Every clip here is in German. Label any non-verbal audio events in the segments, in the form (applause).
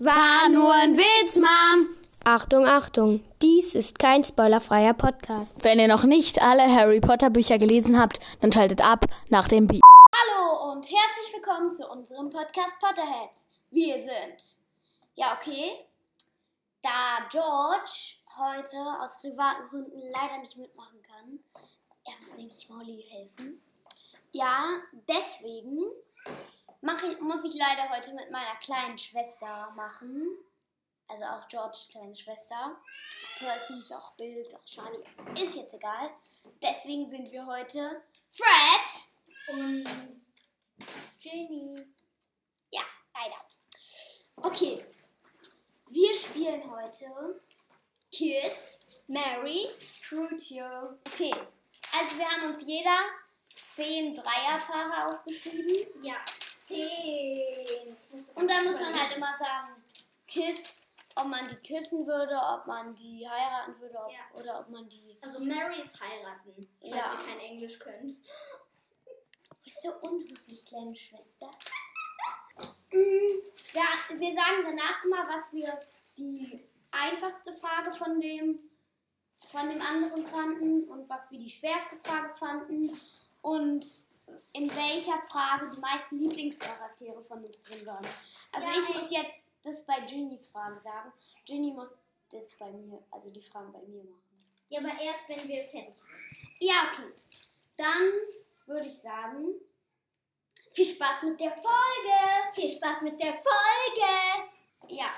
War nur ein Witz, Mom. Achtung, Achtung, dies ist kein spoilerfreier Podcast. Wenn ihr noch nicht alle Harry Potter Bücher gelesen habt, dann schaltet ab nach dem Beat. Hallo und herzlich willkommen zu unserem Podcast Potterheads. Wir sind. Ja, okay. Da George heute aus privaten Gründen leider nicht mitmachen kann, er muss, denke ich, Molly helfen. Ja, deswegen mach ich, muss ich leider heute mit meiner kleinen Schwester machen. Also auch Georges kleine Schwester. Percy auch Bill, ist auch Charlie. Ist jetzt egal. Deswegen sind wir heute Fred und Jenny. Ja, leider. Okay. Wir spielen heute Kiss, Mary, Crucio. Okay. Also wir haben uns jeder zehn Dreierpaare aufgeschrieben. Ja, zehn. Und dann muss man halt immer sagen, Kiss, ob man die küssen würde, ob man die heiraten würde ob, Ja. oder ob man die. Also Mary ist heiraten, falls Ja. ihr kein Englisch könnt. Bist so unhöflich, kleine Schwester. Ja, wir sagen danach immer, was wir die einfachste Frage von dem, von dem anderen fanden und was wir die schwerste Frage fanden und in welcher Frage die meisten Lieblingscharaktere von uns drin waren. Also Ja, ich muss jetzt das bei Genies Fragen sagen. Genie muss das bei mir, also die Fragen bei mir machen. Ja, aber erst wenn wir fertig sind. Ja, okay. Dann würde ich sagen, viel Spaß mit der Folge. Viel Spaß mit der Folge! Ja,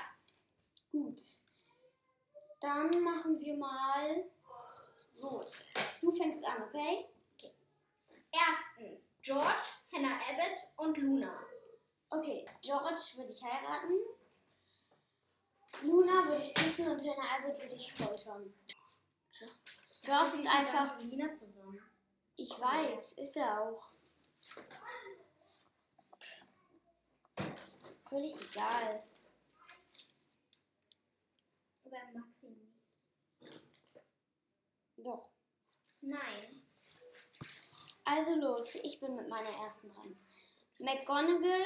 gut. Dann machen wir mal los. Du fängst an, okay? Erstens George, Hannah Abbott und Luna. Okay, George würde ich heiraten. Luna würde ich küssen und Hannah Abbott würde ich foltern. Joss ist einfach. mit Lina zusammen. Ich weiß, ist er auch. Völlig egal. Aber er mag sie nicht. Doch. Nein. Also los, ich bin mit meiner ersten dran. McGonagall,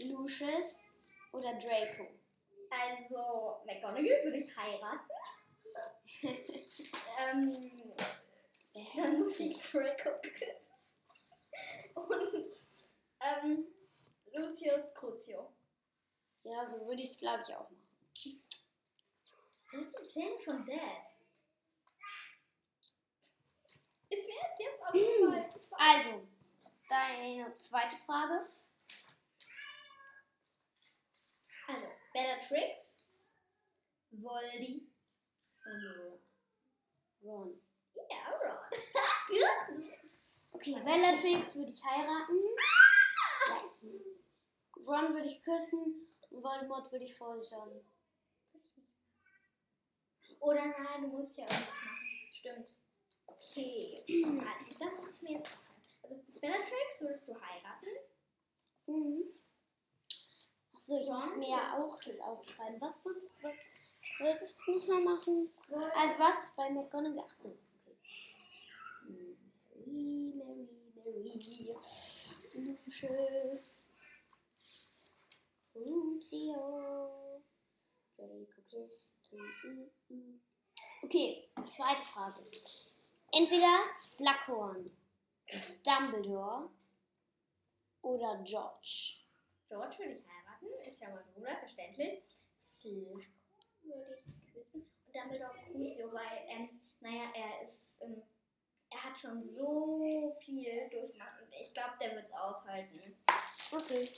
Lucius oder Draco? Also, McGonagall würde ich heiraten. (laughs) ähm, dann muss ich Draco küssen. Und ähm, Lucius Crucio. Ja, so würde ich es, glaube ich, auch machen. Das sind Zähne von Dad. Ist mir erst jetzt aufgefallen. Ich weiß. Also, deine zweite Frage. Also, Bellatrix, Voldy, und Ron. ja, Ron. (laughs) Okay, Bellatrix würde ich heiraten. Ja, ich. Ron würde ich küssen und Voldemort würde ich foltern. Oder nein, du musst ja irgendwas machen. Stimmt. Okay. Also, da muss ich mir jetzt aufschreiben. Also, Bellatrix würdest du heiraten. Mhm. Achso, ich muss mir ja auch das aufschreiben. Was, muss, was würdest du nochmal machen? Also was bei McGonagall? Achso, okay. Mary, Mary, Mary. Lucius. Crucio. Draco. Mm, mm, mm. Okay, zweite Frage. Entweder Slughorn, Dumbledore oder George. George würde ich heiraten. Ist ja mein Bruder, verständlich. Slughorn würde ich küssen. Und Dumbledore Crucio, weil, ähm, naja, er ist, ähm, er hat schon so viel durchgemacht. Und ich glaube, der wird es aushalten. Okay.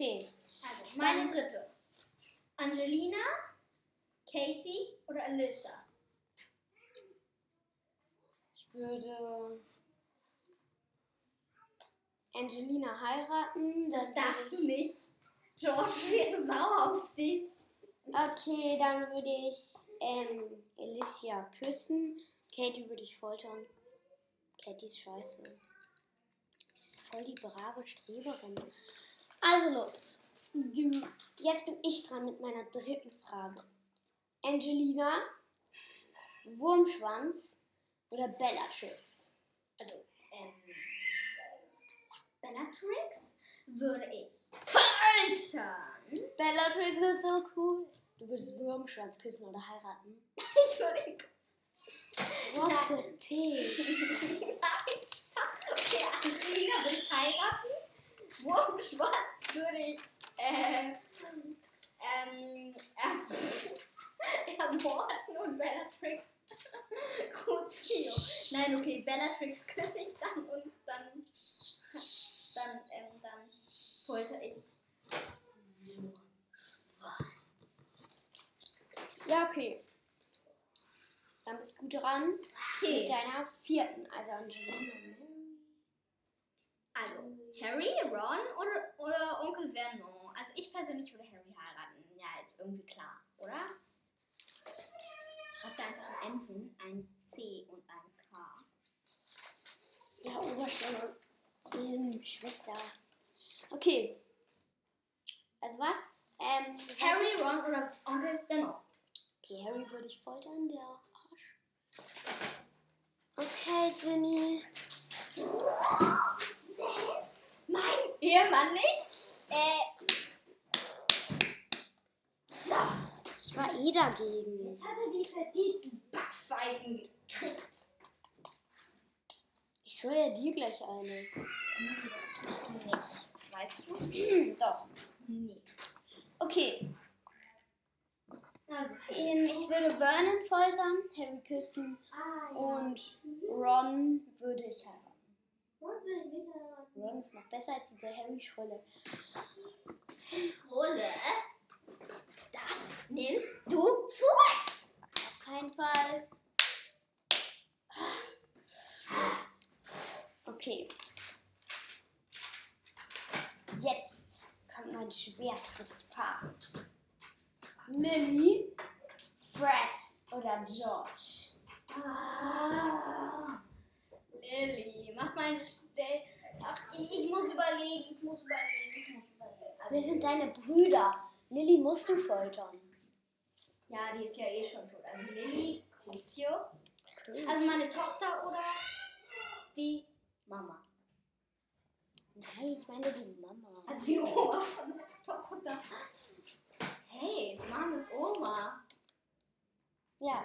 Okay. Also, meine dritte. Angelina, Katie oder Alicia? Ich würde Angelina heiraten. Das dann darfst du nicht. George (laughs) wäre sauer auf dich. ich- Okay, dann würde ich ähm, Alicia küssen. Katie würde ich foltern. Katie ist scheiße. Sie ist voll die brave Streberin. Also los. Du, jetzt bin ich dran mit meiner dritten Frage. Angelina, Wurmschwanz oder Bellatrix? Also, ähm, Bellatrix würde ich foltern. Bellatrix ist so cool. Du würdest Wurmschwanz küssen oder heiraten. (laughs) Ich würde ihn What Nein. the (laughs) pig? Nein, okay, Angelina würde ich heiraten. Wurmschwanz würde ich, äh, ähm, äh, (laughs) ermorden und Bellatrix (laughs) Crucio. Nein, okay, Bellatrix küsse ich dann und dann, dann, ähm, dann folter ich. Ja, okay. Dann bist du dran mit Okay, deiner vierten, also Angelina. Also Harry, Ron oder, oder Onkel Vernon? Also ich persönlich würde Harry heiraten. Ja, ist irgendwie klar, oder? Schreibt da einfach ein M hin, ein C und ein K. Ja, Oberstimme. Ähm, Schwester. Okay. Also was? Ähm, Harry, Ron oder Onkel Vernon? Okay, Harry würde ich foltern, der Arsch. Okay, Jenny. Mein Ehemann nicht? Äh, so. Ich war eh dagegen. Jetzt hat er die verdienten Backpfeifen gekriegt. Ich schwöre dir gleich eine. Das tust du nicht. Weißt du? (clears throat) Doch. Nee. Okay. Also, Ähm, ich würde Vernon foltern, Harry küssen ah, ja. und Ron würde ich heiraten. Ron würde ich nicht. Ron ist noch besser als diese Harry-Schrolle. Rolle. Das nimmst du zurück. Auf keinen Fall. Okay. Jetzt kommt mein schwerstes Paar. Lily, Fred oder George? Ah. Lilly, mach meine Stelle. Ich, muss überlegen, ich muss überlegen, ich muss überlegen. Wir sind deine Brüder. Lily musst du foltern. ja, die ist ja eh schon tot. Also Lilly, Crucio. Also meine Tochter oder die Mama. Nein, ich meine die Mama. Also die Oma von der Tochter. Hey, Mama ist Oma. Ja.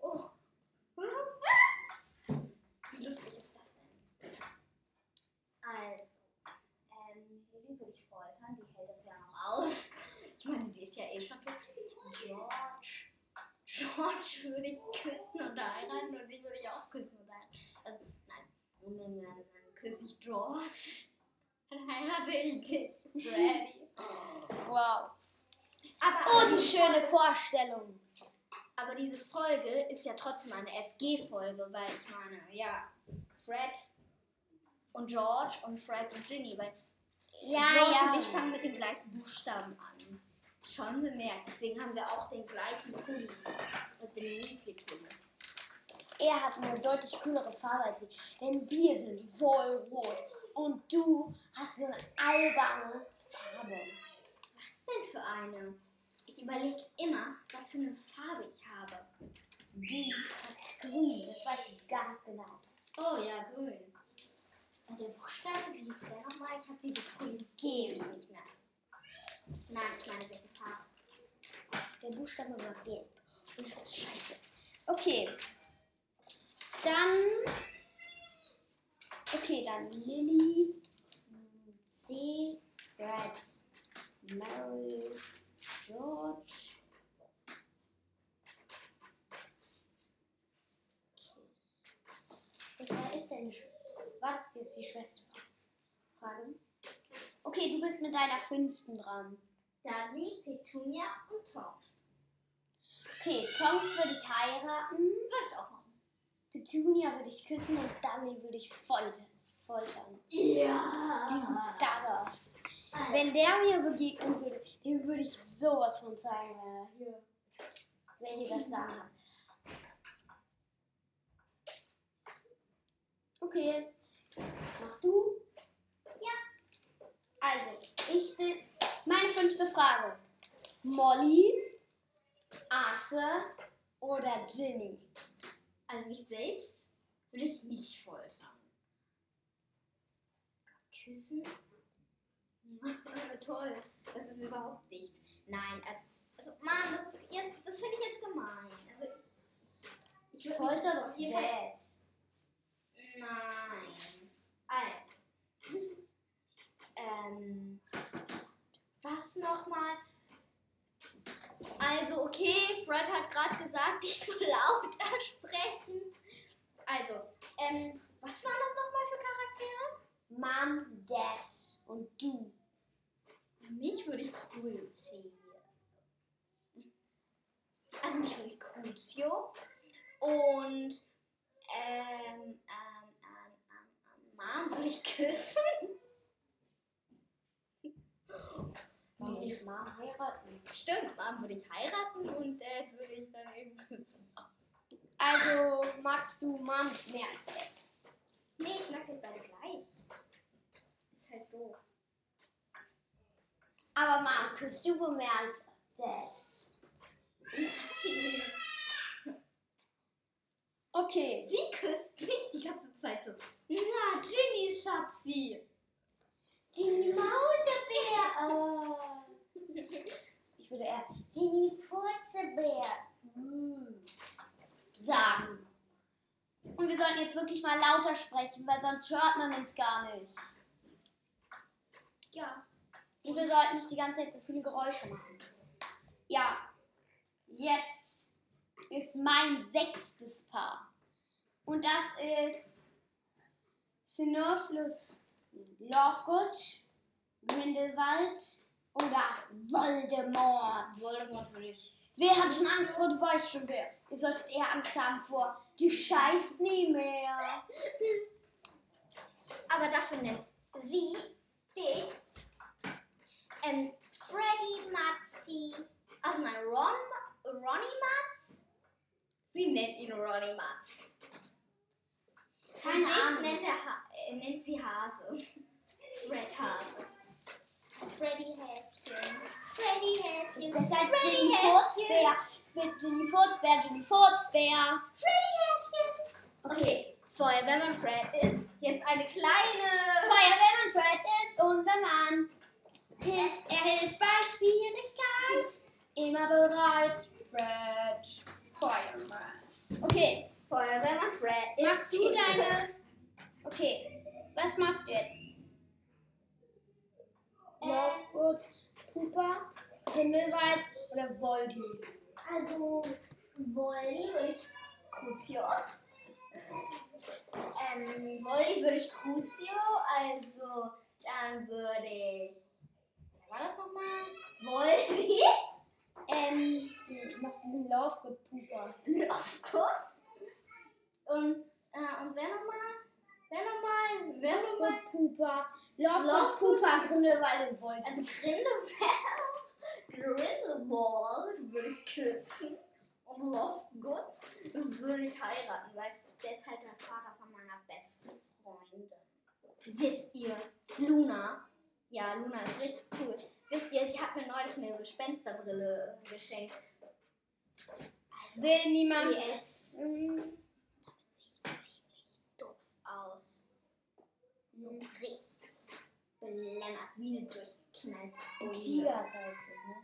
Oh. Wie lustig ist das denn? Also, ähm, Lilly würde ich foltern, die hält das ja noch aus. Ich meine, die ist ja eh schon tot. George. (laughs) George würde ich küssen und heiraten und ich würde ich auch küssen und heiraten. Also, nein. Und dann, dann, küsse ich George. Dann heirate ich dich, Freddy. Wow. Aber, Unschöne Vorstellung. Aber diese Folge ist ja trotzdem eine FG-Folge, weil ich meine, ja, Fred und George und Fred und Ginny, weil Ja, George ja. und ich fangen mit den gleichen Buchstaben an. Schon bemerkt. Deswegen haben wir auch den gleichen Pulli. Also den Weasley-Pulli. Er hat eine deutlich coolere Farbe als ich. Denn wir sind wohlrot. Und du hast so eine alberne Farbe. Was denn für eine? Ich überlege immer, was für eine Farbe ich habe. Du hast grün. Das weißt du ganz genau. Oh ja, grün. Und der Buchstabe, wie hieß der nochmal? Ich habe diese Pullis ewig nicht mehr. Nein, ich meine, welche Farbe? Der Buchstabe war gelb. Und das ist scheiße. Okay. Dann. Okay, dann Lilly, C, Fred, Mary, George. Was ist Sch Was ist jetzt die Schwesterfrage? Okay, du bist mit deiner fünften dran. Dudley, Petunia und Tonks. Okay, Tonks würde ich heiraten. Würde ich auch machen. Petunia würde ich küssen und Dudley würde ich foltern. foltern. Ja. Diesen Dadders. Wenn der mir begegnen würde, dem würde ich sowas von zeigen, hier, wer hier das Sagen. Okay. Machst du? Ja. Also, ich bin. Meine fünfte Frage. Molly, Arthur oder Ginny? Also mich selbst will ich nicht foltern. Küssen? (laughs) Toll. Das ist überhaupt nicht. Nein, also, also Mann, das ist jetzt, das finde ich jetzt gemein. Also ich, ich Folter auf doch jeden Fall. Nein. Also. ähm. Was nochmal? Also, okay, Fred hat gerade gesagt, (laughs) ich soll lauter sprechen. Also, ähm, was waren das nochmal für Charaktere? Mom, Dad und du. Mich würde ich Crucio. Also mich würde ich Crucio. Und ähm, ähm, ähm, ähm, ähm, Mom würde ich küssen. Will ich mal heiraten? Stimmt, Mom würde ich heiraten und Dad würde ich dann eben küssen. Also magst du Mom mehr als Dad? Nee, ich mag jetzt beide gleich. Ist halt doof. Aber Mom, küsst du wohl mehr als Dad? Okay. Sie küsst mich die ganze Zeit so. Na, Ginny, Schatzi. Ginny Mausebär. Oh. Ich würde eher Ginny Furzebär hm, sagen. Und wir sollten jetzt wirklich mal lauter sprechen, weil sonst hört man uns gar nicht. Ja. Und wir sollten nicht die ganze Zeit so viele Geräusche machen. Ja, jetzt ist mein sechstes Paar. Und das ist Sinophlus Lovegood, Grindelwald oder Voldemort. Voldemort würde ich. Wer hat schon Angst vor, du weißt schon wer. Ihr solltet eher Angst haben vor, du scheißt nie mehr. Aber dafür nennt sie dich ähm, Freddy Matzi. Also nein, Ron, Ronny Matz. Sie nennt ihn Ronny Matz. Keine Und dich Ahnung. Nennt, er äh, nennt sie Hase. Fred Hase. Freddy Häschen. Freddy Häschen. Besser als Freddy Häschen. Furzbär. Mit Ginny Furzbär, Ginny Furzbär. Freddy Häschen. Okay, Feuerwehrmann Fred ist jetzt eine kleine. Feuerwehrmann Fred ist unser Mann. Hilft, er hilft bei Schwierigkeit. Immer bereit. Fred. Feuerwehrmann. Okay, Feuerwehrmann Fred ist. machst du deine. Okay, was machst du jetzt? Lovegood, Cooper, Grindelwald oder Voldy? Also, Wolli würde ich Crucio. Ähm, Wolli würde ich Crucio, also dann würde ich. Wer war das nochmal? Wolli. (laughs) Ähm, noch diesen. Auf kurz. Und, äh, und wer nochmal? Nochmal? Lovegood, Cooper. Lovegood, Lovegood, Cooper, Grindelwald und. Also Grindelwald, (laughs) Grindelwald würde ich küssen und Lovegood würde ich heiraten, weil der ist halt der Vater von meiner besten Freundin. Wisst ihr, Luna, ja, Luna ist richtig cool. Wisst ihr, sie hat mir neulich eine Gespensterbrille geschenkt. Also, Will niemand PS. essen? sieht ziemlich doof aus. So richtig belämmert, wie eine durchgeknallte Beule. Tigers heißt es, ne?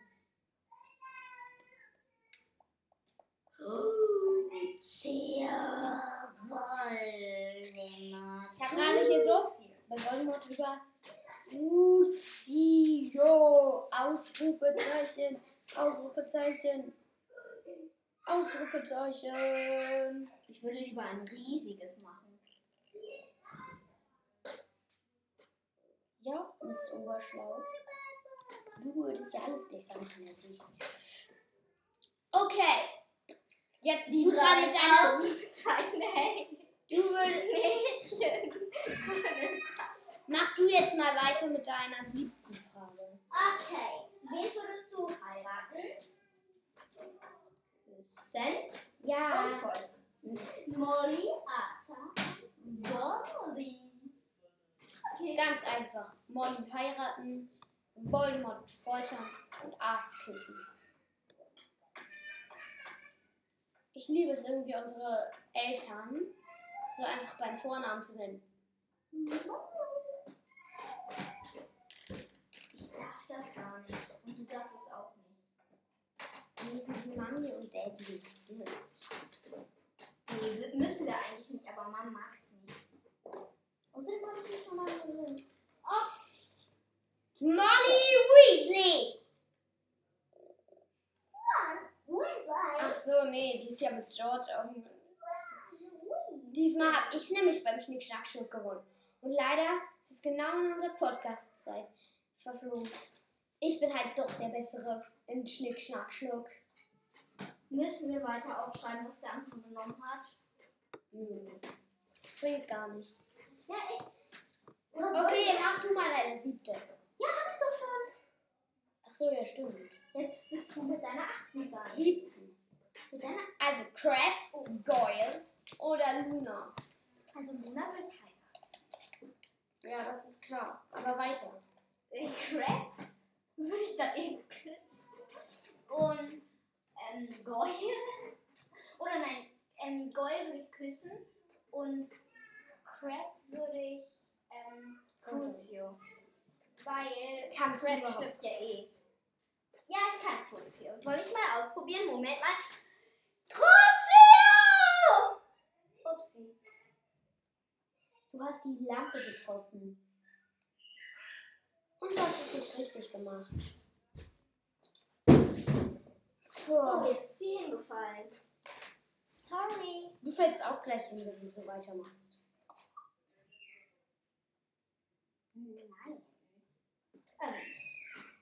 Sehr Voldemort. Ich habe gerade hier so bei Voldemort drüber. Crucio! Ausrufezeichen! Ausrufezeichen! Ausrufezeichen! Ich würde lieber ein riesiges ist oberschlau. Du würdest ja alles besser machen als ich. Okay. Jetzt du dran mit deiner. Ausrufezeichen, hey. Du würdest. Mädchen. Mach du jetzt mal weiter mit deiner siebten Frage. Okay, wen würdest du heiraten? Küssen Ja. und. Molly, Arthur, Molly. Okay, Ganz einfach. Molly heiraten, Voldemort foltern und Arzt küssen. Ich liebe es irgendwie, unsere Eltern so einfach beim Vornamen zu nennen. Ich darf das gar nicht. Und du darfst es auch nicht. Wir müssen die Mami und Daddy. Nee, müssen wir eigentlich nicht, aber Mama mag es nicht. Außerdem habe ich nicht schon mal drin. Molly Weasley! Ach so, nee, die ist ja mit George irgendwas. Diesmal habe ich nämlich beim Schnick Schnack Schnuck gewonnen. Und leider ist es genau in unserer Podcast-Zeit verflogen. Ich bin halt doch der Bessere in Schnick Schnack Schnuck. Müssen wir weiter aufschreiben, was der andere genommen hat? Nö. Bringt gar nichts. Ja, echt. Okay, mach du mal deine siebte. Ja, hab ich doch schon. Ach so, ja, stimmt. Jetzt bist du mit deiner achten dran. Siebten. Mit deiner Also Crab, Goyle oder Luna. Also Luna will ich heiraten. Ja, das ist klar. Aber weiter. Äh, Crab würde ich dann eben küssen. Und ähm, Goyle. Oder nein, ähm, Goyle würde ich küssen. Und Crab würde ich ähm, Crucio. Weil Kannst du Crab überhaupt? stirbt ja eh. Ja, ich kann Crucio. Soll ich mal ausprobieren? Moment mal. Crucio! Upsi. Du hast die Lampe getroffen. Und du hast es nicht richtig gemacht. Oh, jetzt ist sie hingefallen. Sorry. Du fällst auch gleich hin, wenn du so weitermachst. Nein. Also,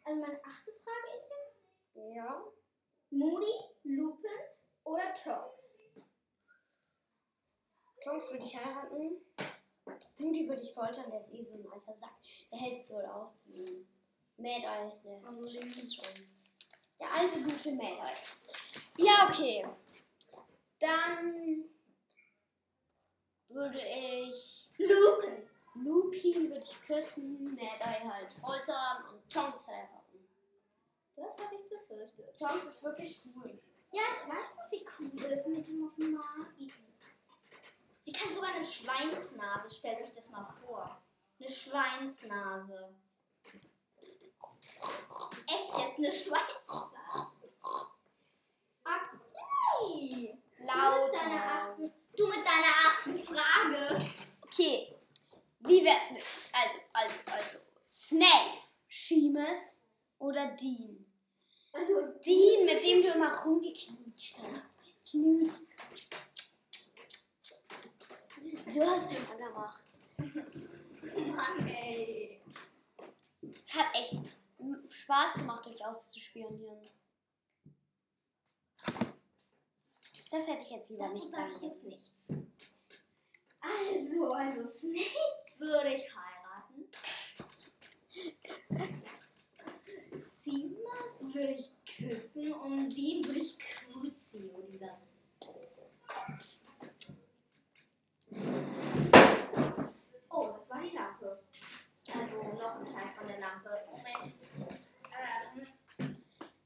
also meine achte Frage ist jetzt: Ja. Moody, Lupin oder Tonks? Tonks würde ich heiraten. Moody würde ich foltern, der ist eh so ein alter Sack. Der hält es wohl auf. diesen Mad Eye. Der schon. Der alte, gute Mad Eye. Ja, okay. Dann würde ich Lupin. Lupin würde ich küssen, Mad Eye halt foltern und Tonks heiraten. Das hatte ich befürchtet. Tonks ist wirklich cool. Ja, ich weiß, dass sie cool ist mit dem auf dem Magen. Sie kann sogar eine Schweinsnase. Stellt euch das mal vor. Eine Schweinsnase. Echt jetzt eine Schweinsnase? Okay. Du mit deiner Lauter. achten, du mit deiner achten Frage. Okay, wie wär's mit? Also, also, also. Snape, Seamus oder Dean? Also, Dean, mit dem du immer rumgeknutscht hast. Knut. So hast du immer gemacht. Mann, ey. Hat echt Spaß gemacht, euch auszuspionieren. Das hätte ich jetzt lieber Dazu nicht sage sagen. ich jetzt nichts. Also, also Snape würde ich heiraten. Simas würde ich küssen und den würde ich Crucio, dieser Kopf. Oh, das war die Lampe. Also noch ein Teil von der Lampe. Moment. Ähm,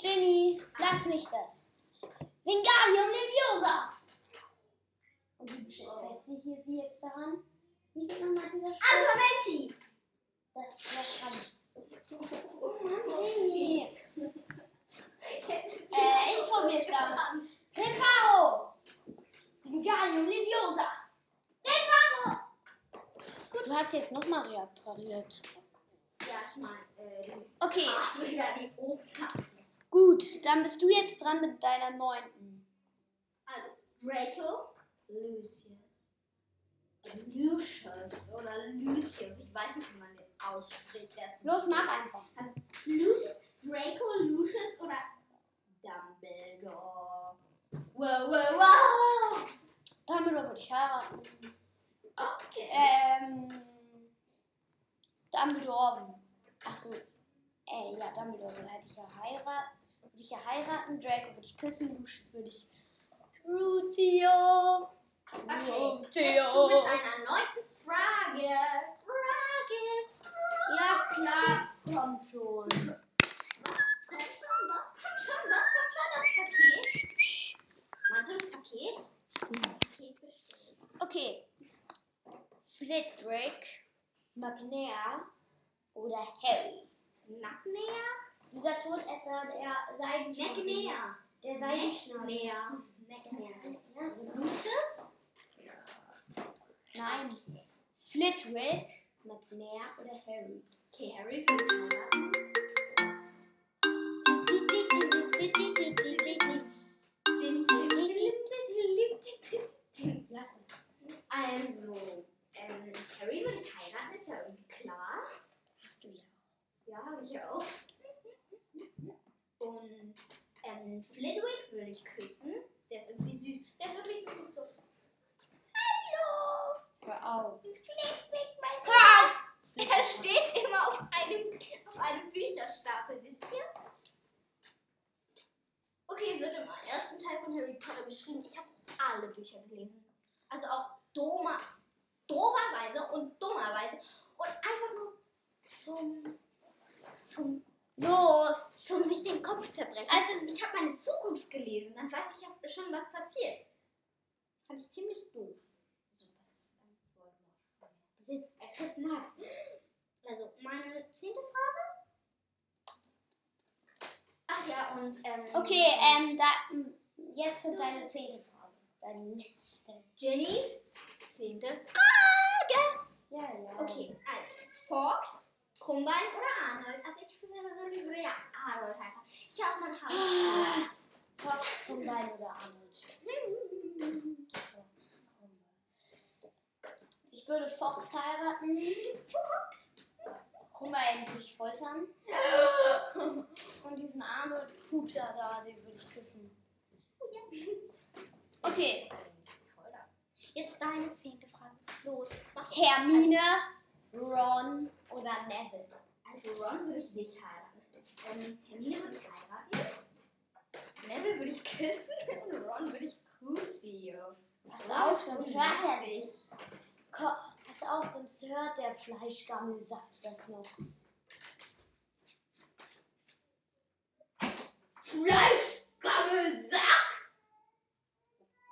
Jenny, lass mich das. Wingardium Leviosa. Und wie befestige ich sie jetzt daran? Wie geht nochmal dieser Spruch? Argumenti! Das, das kann ich. Oh Mann, Jenny. Äh, ich probier's damit. Reparo. Wingardium Leviosa. Gut, du hast jetzt nochmal repariert. Ja, ich meine, äh, Okay, ach, wieder die Oberkante. gut, dann bist du jetzt dran mit deiner neunten. Also, Draco, Lucius. Lucius oder Lucius, ich weiß nicht, wie man den ausspricht. Der ist Los, mach einfach. Also, Lucius, Draco, Lucius oder Dumbledore. Wow, wow, wow! Dumbledore würde ich heiraten. Okay. Ähm. Dumbledore. Achso. Äh, ja, Dumbledore hätte ich ja heiraten. Würde ich ja heiraten. Draco würde ich küssen. Lucius würde ich. Crucio. Okay, jetzt du mit einer neunten Frage. Frage, Frage. Ja, klar. Kommt schon. Was kommt schon? Was kommt schon? Was kommt schon? Das Paket? Okay. Flitwick, McNair oder Harry? McNair? Dieser Todesser, der Seidenschnabel. McNair. Der Seidenschnabel. McNair. McNair. Lust es? Nein. Flitwick, McNair oder Harry? Okay, Harry will Also, ähm, Harry würde ich heiraten, ist ja irgendwie klar. Hast du ja. Ja, habe ich auch. Und ähm, Flitwick würde ich küssen. Der ist irgendwie süß. Der ist wirklich so süß. So. Hallo! Hör auf. Flitwick, mein Hör auf! Er steht immer auf einem, auf einem Bücherstapel, wisst ihr? Okay, wird im ersten Teil von Harry Potter beschrieben. Ich habe alle Bücher gelesen. Also auch doma, doverweise und dummerweise. Und einfach nur zum, zum, Los! zum sich den Kopf zerbrechen. Also, ich habe meine Zukunft gelesen. Dann weiß ich ja schon, was passiert. Fand ich ziemlich doof. So was ein Voldemort Besitz ergriffen hat. Also, meine zehnte Frage. Ach ja, und ähm, Okay, ähm, da, jetzt kommt deine zehnte Frage. Deine letzte. Jennys zehnte Frage. Ja, ja. Okay, also Fox, Krummbein oder Arnold? Also ich finde so ich würde ja Arnold heiraten. Ist ja auch mein Haus. (gasps) Fox, Krummbein oder Arnold? Fox. Ich würde Fox heiraten. Fox. Krummbein würde ich foltern. (gasps) Und diesen Arnold Pupser da, den würde ich küssen. Okay. Jetzt deine zehnte Frage. Los, mach Hermine, Ron oder Neville? Also Ron würde ich nicht heiraten. Ähm, Hermine würde ich heiraten. Neville würde ich küssen (laughs) und Ron würde ich Crucio. Pass auf, sonst hört er dich. Pass auf, sonst hört der Fleischgammel, sagt das noch. Fleischgammelsack!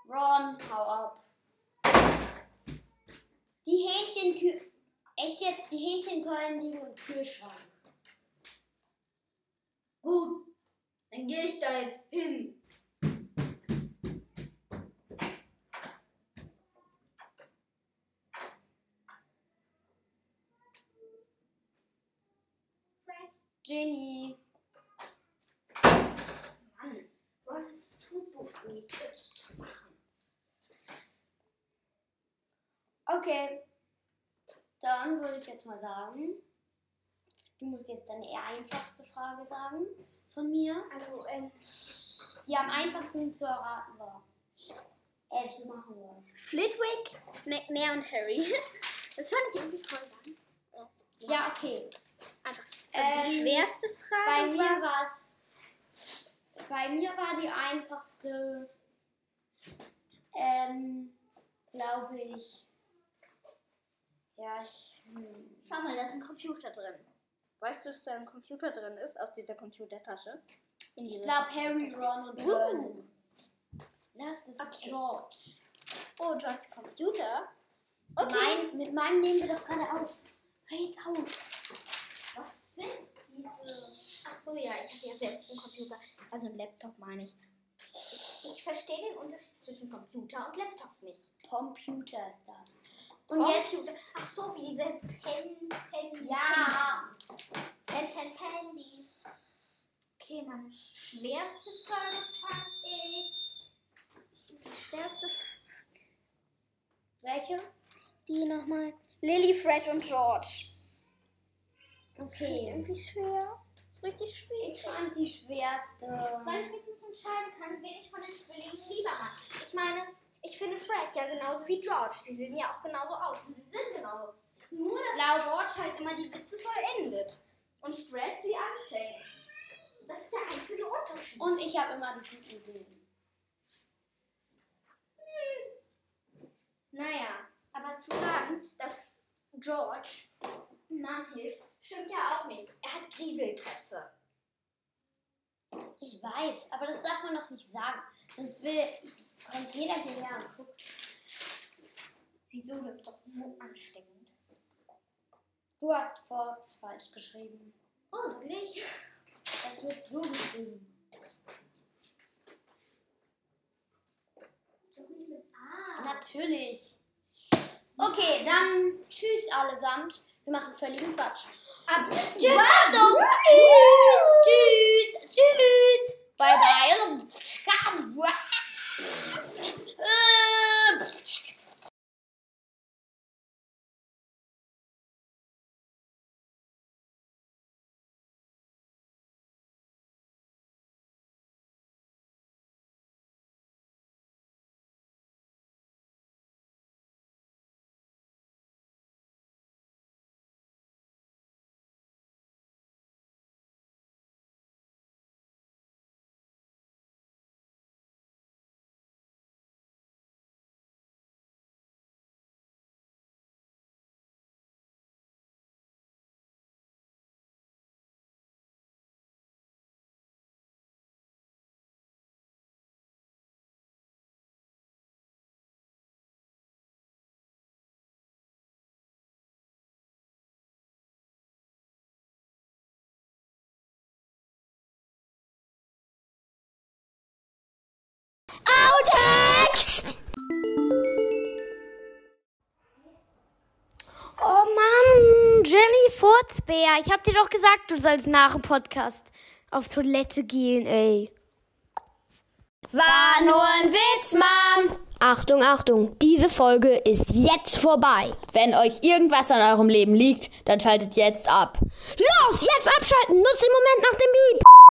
Ron, hau ab. Die Hähnchenkü... Echt jetzt? Die Hähnchenkeulen liegen im Kühlschrank. Gut, dann gehe ich da jetzt hin. Ginny. Mann, Ron ist zu doof, um die Tür zu machen. Okay. Dann würde ich jetzt mal sagen, du musst jetzt deine eher einfachste Frage sagen von mir, Also, ähm, die am einfachsten zu erraten war. Äh, zu machen war. Flitwick, McNair und Harry. (laughs) Das fand ich irgendwie voll lang. Ja, okay. Einfach. Also die Ähm, schwerste Bei Frage mir war, war es. Bei mir war die einfachste, ähm, glaube ich. Ja, ich. Hm. Schau mal, da ist ein Computer drin. Weißt du, dass da ein Computer drin ist auf dieser Computertasche? In Ich glaube Harry, Ron und. Lass das ist Okay. George. Oh, Georges Computer. Okay. Mein, mit meinem nehmen wir doch gerade auf. Hör jetzt auf. Was sind diese? Ach so, ja, ich habe ja selbst einen Computer. Also einen Laptop meine ich. Ich, ich verstehe den Unterschied zwischen Computer und Laptop nicht. Computer ist das. Und jetzt. Computer. Ach so, wie diese Pen, Pen, Ja. Pen, Pen, Pendys. Okay, meine schwerste Frage fand ich. Die schwerste Frage. Welche? Die nochmal. Lily, Fred und George. Das Okay. irgendwie schwer. Das ist richtig schwierig. Ich fand die schwerste. Weil ich mich nicht entscheiden kann, wen ich von den Zwillingen lieber mag. Ich meine, ich finde Fred ja genauso wie George. Sie sehen ja auch genauso aus. Und sie sind genauso. Nur, dass Laut- George halt immer die Witze vollendet. Und Fred sie anfängt. Das ist der einzige Unterschied. Und ich habe immer die guten Ideen. Naja, aber zu sagen, dass George Mom hilft, stimmt ja auch nicht. Er hat Grieselkatze. Ich weiß, aber das darf man noch nicht sagen. Sonst will, kommt jeder hierher und guckt. Wieso? Das ist doch so ansteckend. Du hast Fox falsch geschrieben. Oh, wirklich? Das wird so geschrieben. Natürlich. Okay, dann tschüss allesamt. Wir machen völligen Quatsch. Ab tschüss, tschüss, tschüss, tschüss. Bye bye. Furzbär. Ich hab dir doch gesagt, du sollst nach dem Podcast auf Toilette gehen, ey. War nur ein Witz, Mom. Achtung, Achtung, diese Folge ist jetzt vorbei. Wenn euch irgendwas an eurem Leben liegt, dann schaltet jetzt ab. Los, jetzt abschalten, nutzt den Moment nach dem Beep.